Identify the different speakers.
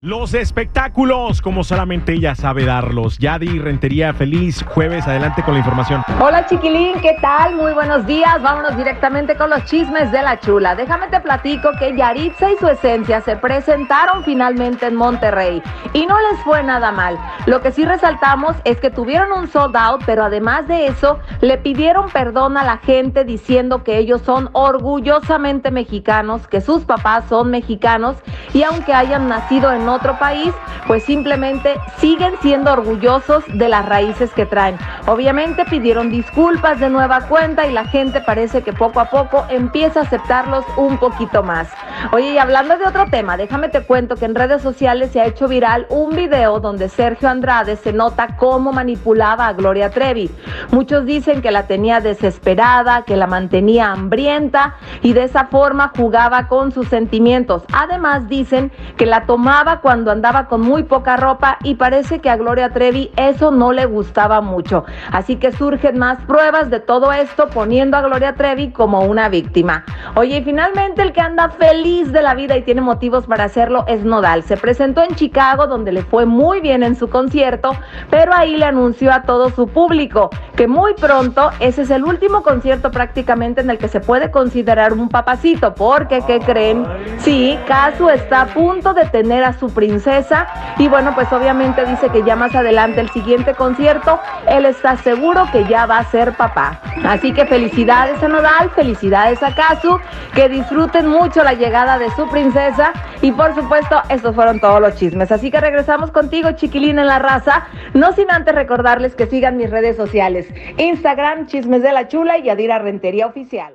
Speaker 1: Los espectáculos, como solamente ella sabe darlos. Yadi Rentería, feliz jueves. Adelante con la información.
Speaker 2: Hola chiquilín, ¿qué tal? Muy buenos días. Vámonos directamente con los chismes de la chula. Déjame te platico que Yaritza y su esencia se presentaron finalmente en Monterrey y no les fue nada mal. Lo que sí resaltamos es que tuvieron un sold out, pero además de eso le pidieron perdón a la gente diciendo que ellos son orgullosamente mexicanos, que sus papás son mexicanos y aunque hayan nacido en otro país, pues simplemente siguen siendo orgullosos de las raíces que traen. Obviamente pidieron disculpas de nueva cuenta y la gente parece que poco a poco empieza a aceptarlos un poquito más. Oye, y hablando de otro tema, déjame te cuento que en redes sociales se ha hecho viral un video donde Sergio Andrade se nota cómo manipulaba a Gloria Trevi. Muchos dicen que la tenía desesperada, que la mantenía hambrienta y de esa forma jugaba con sus sentimientos. Además dicen que la tomaba cuando andaba con muy poca ropa y parece que a Gloria Trevi eso no le gustaba mucho. Así que surgen más pruebas de todo esto poniendo a Gloria Trevi como una víctima. Oye, y finalmente el que anda feliz de la vida y tiene motivos para hacerlo es Nodal. Se presentó en Chicago donde le fue muy bien en su concierto, pero ahí le anunció a todo su público que muy pronto ese es el último concierto prácticamente en el que se puede considerar un papacito, porque ¿qué creen? Sí, Casu está a punto de tener a su princesa. Y bueno, pues obviamente dice que ya más adelante el siguiente concierto, él está seguro que ya va a ser papá. Así que felicidades a Nodal, felicidades a Kazu, que disfruten mucho la llegada de su princesa. Y por supuesto, estos fueron todos los chismes. Así que regresamos contigo, chiquilín en la raza. No sin antes recordarles que sigan mis redes sociales. Instagram, Chismes de la Chula y Adira Rentería Oficial.